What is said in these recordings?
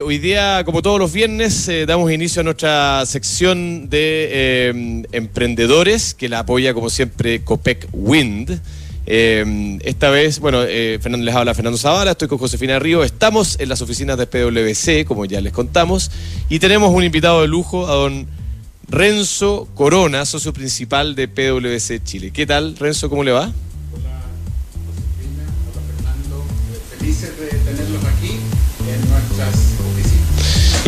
Hoy día, como todos los viernes, eh, damos inicio a nuestra sección de eh, emprendedores que la apoya, como siempre, Copec Wind. Eh, esta vez, bueno, Fernando les habla Fernando Zavala, estoy con Josefina Río, estamos en las oficinas de PwC, como ya les contamos, y tenemos un invitado de lujo, a don Renzo Corona, socio principal de PwC Chile. ¿Qué tal, Renzo? ¿Cómo le va? Hola Josefina, hola Fernando, felices de tenerlos aquí en nuestras.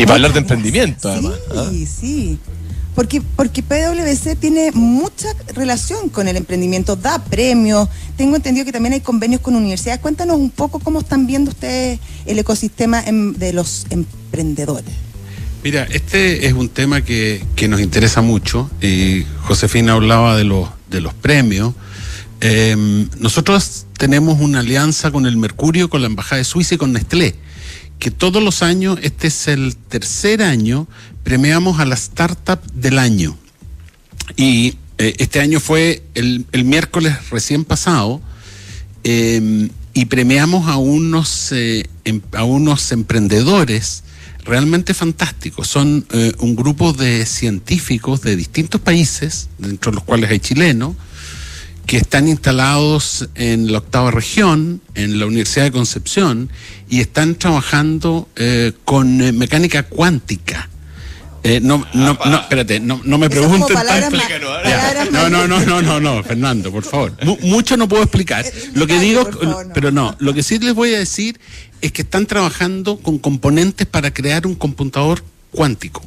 Y para hablar de emprendimiento, además. ¿ah? Sí, sí. Porque, porque PwC tiene mucha relación con el emprendimiento, da premios. Tengo entendido que también hay convenios con universidades. Cuéntanos un poco cómo están viendo ustedes el ecosistema em- de los emprendedores. Mira, este es un tema que, que nos interesa mucho. Y Josefina hablaba de los, de los premios. Eh, nosotros tenemos una alianza con el Mercurio, con la Embajada de Suiza y con Nestlé, que todos los años, este es el tercer año, premiamos a la startup del año. Y eh, este año fue el, el miércoles recién pasado. eh, y premiamos a unos, eh, em- a unos emprendedores realmente fantásticos. Son eh, un grupo de científicos de distintos países, dentro de los cuales hay chilenos, que están instalados en la octava región, en la Universidad de Concepción, y están trabajando eh, con eh, mecánica cuántica. Eh, no, no, no, espérate, no, no me pregunten palabras No, no, no, no, no, no, Fernando, por favor. Mu- mucho no puedo explicar. Lo que digo, por favor, no. pero no, lo que sí les voy a decir es que están trabajando con componentes para crear un computador cuántico,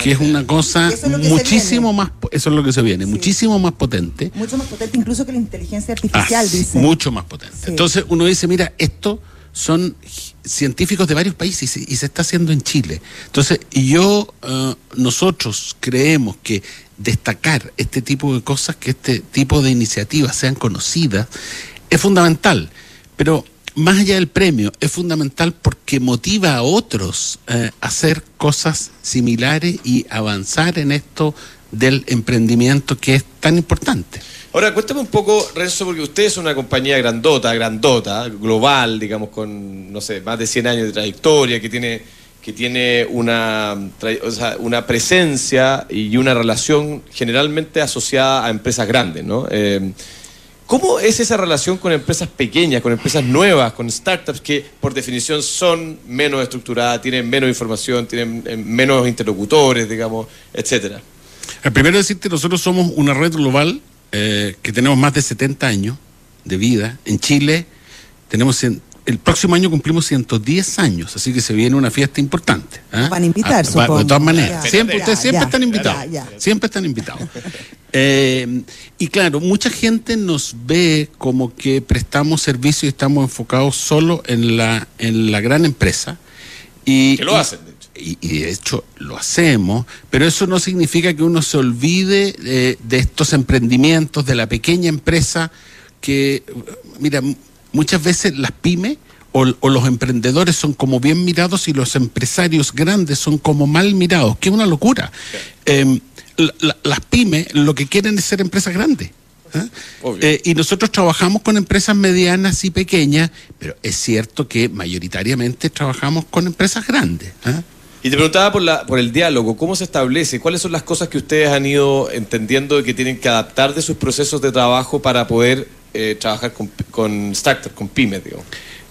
que es una cosa es muchísimo más, eso es lo que se viene, muchísimo más potente. Mucho más potente incluso que la inteligencia Ah, artificial, dice. mucho más potente. Sí. Entonces uno dice, mira, esto son científicos de varios países y se, y se está haciendo en Chile. Entonces yo, eh, nosotros creemos que destacar este tipo de cosas, que este tipo de iniciativas sean conocidas, es fundamental. Pero más allá del premio, es fundamental porque motiva a otros eh, a hacer cosas similares y avanzar en esto del emprendimiento que es tan importante. Ahora, cuéntame un poco, Renzo, porque usted es una compañía grandota, grandota, global, digamos, con, no sé, más de 100 años de trayectoria, que tiene, que tiene una, una presencia y una relación generalmente asociada a empresas grandes, ¿no? Eh, ¿Cómo es esa relación con empresas pequeñas, con empresas nuevas, con startups que por definición son menos estructuradas, tienen menos información, tienen eh, menos interlocutores, digamos, etcétera? El Eh, primero decirte, nosotros somos una red global eh, que tenemos más de 70 años de vida. En Chile tenemos el próximo año cumplimos 110 años, así que se viene una fiesta importante. ¿ah? Van a invitar, Ah, va- supongo. De todas maneras, Ya. siempre, Ya, ustedes siempre ya, están invitados. ya, ya. Siempre están invitados. Eh, y claro, mucha gente nos ve como que prestamos servicio y estamos enfocados solo en la, en la gran empresa. Y, Que lo y- hacen, de hecho. y, y de hecho lo hacemos, pero eso no significa que uno se olvide eh, de estos emprendimientos, de la pequeña empresa que, mira, muchas veces las pymes o, o los emprendedores son como bien mirados y los empresarios grandes son como mal mirados, que es una locura. Eh, la- la- las pymes lo que quieren es ser empresas grandes. Obvio. Eh, y nosotros trabajamos con empresas medianas y pequeñas, pero es cierto que mayoritariamente trabajamos con empresas grandes. ¿ah? Y te preguntaba por, la, por el diálogo, ¿cómo se establece? ¿Cuáles son las cosas que ustedes han ido entendiendo que tienen que adaptar de sus procesos de trabajo para poder eh, trabajar con, con startups, con pymes, digamos?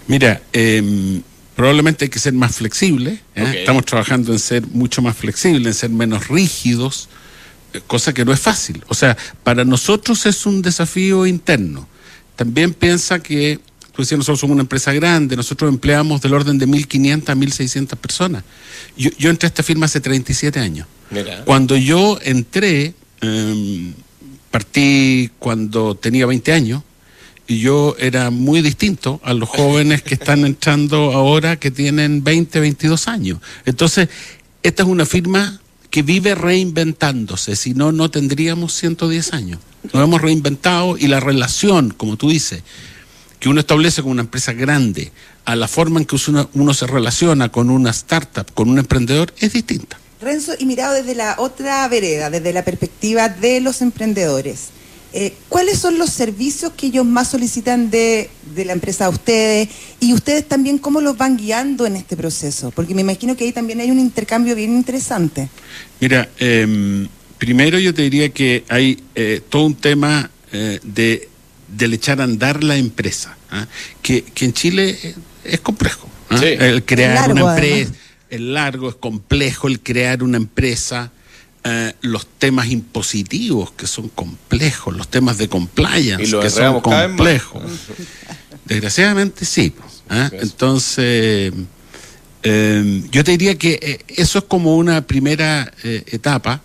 Mira, eh, probablemente hay que ser más flexible. ¿eh? Estamos trabajando en ser mucho más flexibles, en ser menos rígidos, eh, cosa que no es fácil. O sea, para nosotros es un desafío interno. También piensa que, tú decías, nosotros somos una empresa grande, nosotros empleamos del orden de 1.500 a 1.600 personas. Yo, yo entré a esta firma hace 37 años. Mira. Cuando yo entré, em, partí cuando tenía 20 años y yo era muy distinto a los jóvenes que están entrando ahora que tienen 20, 22 años. Entonces, esta es una firma que vive reinventándose, si no, no tendríamos 110 años. Nos hemos reinventado y la relación, como tú dices, que uno establece con una empresa grande a la forma en que uno, uno se relaciona con una startup, con un emprendedor, es distinta. Renzo, y mirado desde la otra vereda, desde la perspectiva de los emprendedores, Eh, ¿Cuáles son los servicios que ellos más solicitan de, de, la empresa a ustedes? Y ustedes también, ¿cómo los van guiando en este proceso? Porque me imagino que ahí también hay un intercambio bien interesante. Mira, eh, primero yo te diría que hay eh, todo un tema eh, de, del echar a andar la empresa, ¿ah? que, que, en Chile es complejo. ¿ah? Sí. El crear largo, una empresa, además. es largo, es complejo el crear una empresa. Uh, los temas impositivos que son complejos, los temas de compliance que son complejos. Desgraciadamente sí. ¿eh? Entonces, eh, yo te diría que eh, eso es como una primera eh, etapa.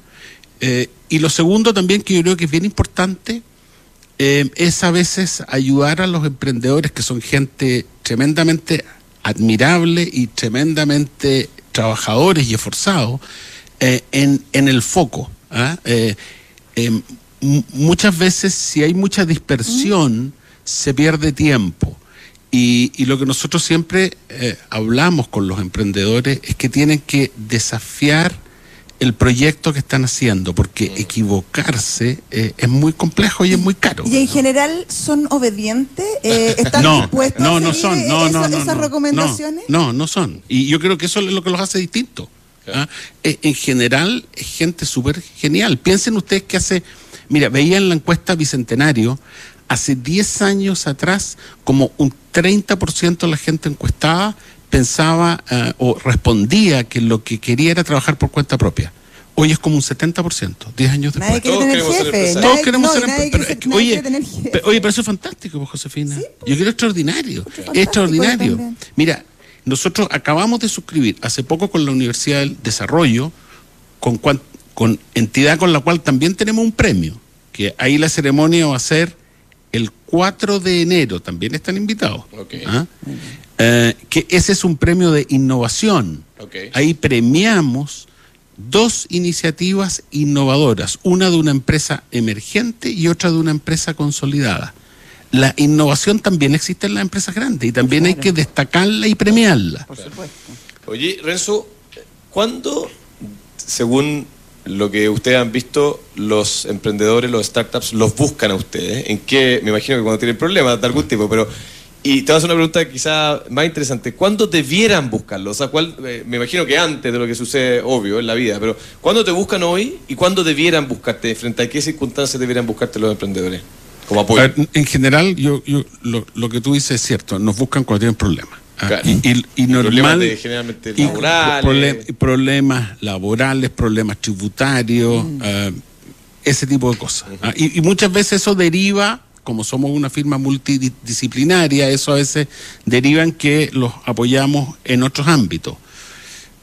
y lo segundo también que yo creo que es bien importante es a veces ayudar a los emprendedores que son gente tremendamente admirable y tremendamente trabajadores y esforzados eh, en, en, el foco. ¿ah? Eh, eh, muchas veces si hay mucha dispersión, se pierde tiempo. Y, y, lo que nosotros siempre hablamos con los emprendedores es que tienen que desafiar el proyecto que están haciendo, porque equivocarse eh, es muy complejo y es muy caro. ¿Y en general son obedientes? Eh, ¿Están no, dispuestos no, a no son, esas no, recomendaciones? No, no son. Y yo creo que eso es lo que los hace distintos. ¿Ah? Eh, en general, es gente súper genial. Piensen ustedes que hace, mira, veía en la encuesta Bicentenario, hace 10 años atrás, como un 30% de la gente encuestada pensaba uh, o respondía que lo que quería era trabajar por cuenta propia. Hoy es como un 70%, 10 años después. Todos tener queremos ser empresarios. Todos queremos ser oye, pero eso es fantástico, pues, Josefina. Sí, Yo quiero extraordinario. Es extraordinario. también. Mira, nosotros acabamos de suscribir hace poco con la Universidad del Desarrollo, con, con entidad con la cual también tenemos un premio, que ahí la ceremonia va a ser el 4 de enero, también están invitados. Ok. ¿Ah? Eh, que ese es un premio de innovación. Ok. Ahí premiamos dos iniciativas innovadoras, una de una empresa emergente y otra de una empresa consolidada. La innovación también existe en las empresas grandes y también hay que destacarla y premiarla. Por supuesto. Oye, Renzo, ¿cuándo, según lo que ustedes han visto, los emprendedores, los startups, los buscan a ustedes? ¿En qué? Me imagino que cuando tienen problemas de algún tipo, pero... Y te voy a hacer una pregunta quizá más interesante. ¿Cuándo debieran buscarlo? O sea, ¿cuál, eh, me imagino que antes de lo que sucede, obvio, en la vida, pero ¿cuándo te buscan hoy y cuándo debieran buscarte? ¿Frente a qué circunstancias debieran buscarte los emprendedores? Como apoyo. A ver, En general, yo, yo lo, lo que tú dices es cierto, nos buscan cuando tienen problemas. Ah, Claro. Y, y- y normal, Problemas de- generalmente y laborales. problemas laborales, problemas tributarios, ah, ese tipo de cosas. Ah, y, y muchas veces eso deriva, como somos una firma multidisciplinaria, eso a veces deriva en que los apoyamos en otros ámbitos.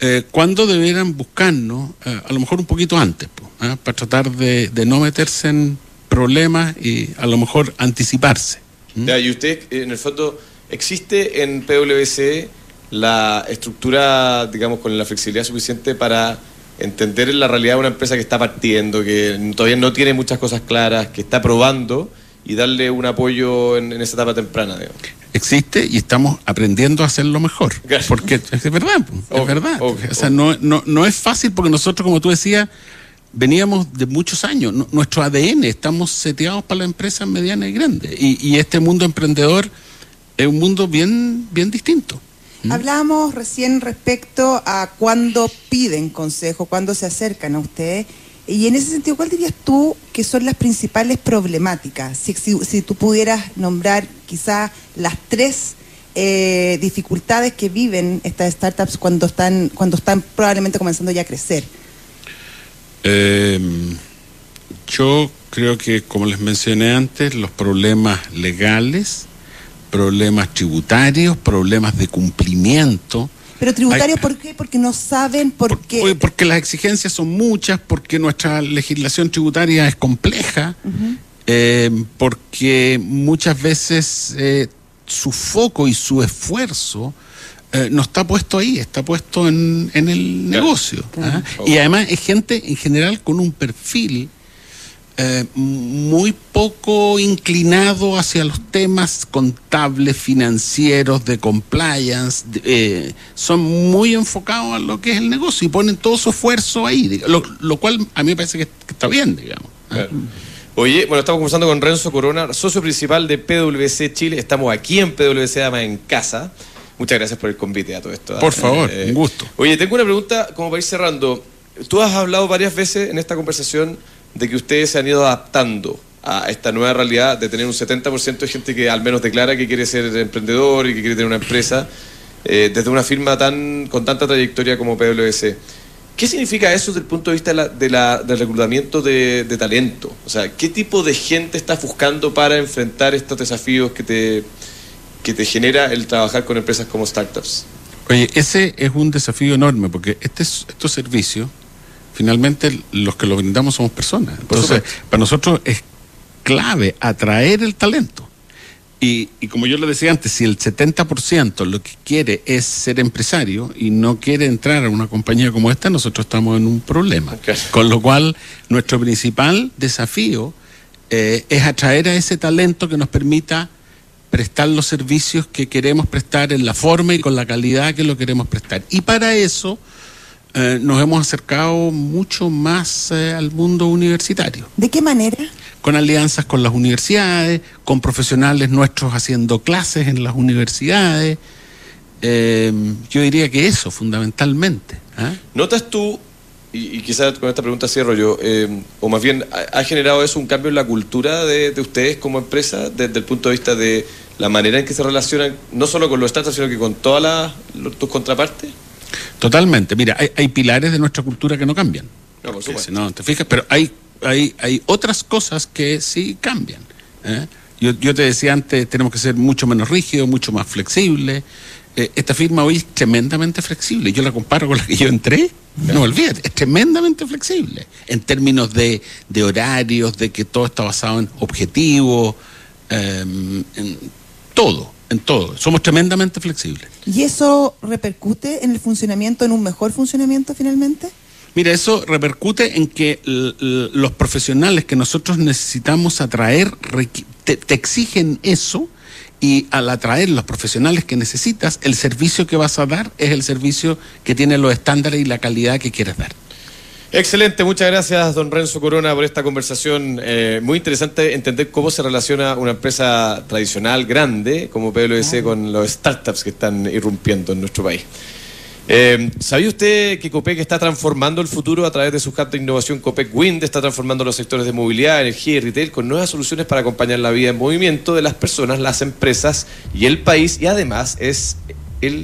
Eh, ¿Cuándo deberán buscarnos? Eh, a lo mejor un poquito antes, ¿ah? para tratar de, de no meterse en problemas y a lo mejor anticiparse. ¿Mm? Ya, y usted, en el fondo, ¿existe en PwC la estructura, digamos, con la flexibilidad suficiente para entender la realidad de una empresa que está partiendo, que todavía no tiene muchas cosas claras, que está probando y darle un apoyo en, en esa etapa temprana? digamos? existe y estamos aprendiendo a hacerlo mejor. Porque es verdad, es verdad. o sea, no, no, no es fácil porque nosotros, como tú decías, veníamos de muchos años. Nuestro ADN, estamos seteados para las empresas medianas y grandes. Y, este mundo emprendedor es un mundo bien, bien distinto. ¿Mm? Hablábamos recién respecto a cuándo piden consejo, cuándo se acercan a ustedes. Y en ese sentido, ¿cuál dirías tú que son las principales problemáticas? Si, si, si tú pudieras nombrar quizá las tres eh, dificultades que viven estas startups cuando están, cuando están probablemente comenzando ya a crecer. Eh, yo creo que, como les mencioné antes, los problemas legales, problemas tributarios, problemas de cumplimiento. Pero tributarios. ¿por qué? Porque no saben por, Por- qué. oye, porque las exigencias son muchas, porque nuestra legislación tributaria es compleja, eh, porque muchas veces eh, su foco y su esfuerzo eh, no está puesto ahí, está puesto en, en el Claro. negocio. Claro. ¿ah? Y además es gente en general con un perfil eh, muy poco inclinado hacia los temas contables, financieros, de compliance, de- eh, son muy enfocados a lo que es el negocio y ponen todo su esfuerzo ahí, lo, lo cual a mí me parece que, que está bien, digamos. ¿ah? Claro. Oye, bueno, estamos conversando con Renzo Corona, socio principal de PwC Chile. Estamos aquí en PwC Además en casa. Muchas gracias por el convite a todo esto. Por favor, eh, un gusto. Oye, tengo una pregunta como para ir cerrando. Tú has hablado varias veces en esta conversación de que ustedes se han ido adaptando a esta nueva realidad de tener un 70% de gente que al menos declara que quiere ser emprendedor y que quiere tener una empresa eh, desde una firma tan con tanta trayectoria como PwC. ¿Qué significa eso desde el punto de vista de la, del reclutamiento de, talento? O sea, ¿qué tipo de gente estás buscando para enfrentar estos desafíos que te, que te genera el trabajar con empresas como startups? Oye, ese es un desafío enorme porque este, estos servicios, finalmente los que lo brindamos somos personas. Entonces, para nosotros es clave atraer el talento. Y, como yo le decía antes, si el 70% lo que quiere es ser empresario y no quiere entrar a una compañía como esta, nosotros estamos en un problema. Con lo cual, nuestro principal desafío eh, es atraer a ese talento que nos permita prestar los servicios que queremos prestar en la forma y con la calidad que lo queremos prestar. Y para eso eh, nos hemos acercado mucho más eh, al mundo universitario. ¿De qué manera? con alianzas con las universidades, con profesionales nuestros haciendo clases en las universidades. Eh, yo diría que eso, fundamentalmente. ¿ah? ¿Notas tú, y, quizás con esta pregunta cierro yo, eh, o más bien, ¿ha, generado eso un cambio en la cultura de, ustedes como empresa, desde el punto de vista de la manera en que se relacionan, no solo con los estados, sino que con todas tus contrapartes? Totalmente. Mira, hay, pilares de nuestra cultura que no cambian. No, por supuesto. no, te fijas, pero hay hay, hay otras cosas que sí cambian. ¿eh? Yo, yo, te decía antes, tenemos que ser mucho menos rígidos, mucho más flexibles. Eh, esta firma hoy es tremendamente flexible. Yo la comparo con la que yo entré. No olvides, es tremendamente flexible en términos de, de horarios, de que todo está basado en objetivos, em, en todo, en todo. Somos tremendamente flexibles. ¿Y eso repercute en el funcionamiento, en un mejor funcionamiento finalmente? Mira, eso repercute en que los profesionales que nosotros necesitamos atraer te, exigen eso y al atraer los profesionales que necesitas, el servicio que vas a dar es el servicio que tiene los estándares y la calidad que quieres dar. Excelente, muchas gracias don Renzo Corona por esta conversación. Eh, muy interesante entender cómo se relaciona una empresa tradicional grande como PwC con los startups que están irrumpiendo en nuestro país. Eh, ¿Sabía usted que COPEC está transformando el futuro a través de su hub de innovación COPEC Wind? Está transformando los sectores de movilidad, energía y retail con nuevas soluciones para acompañar la vida en movimiento de las personas, las empresas y el país y además es el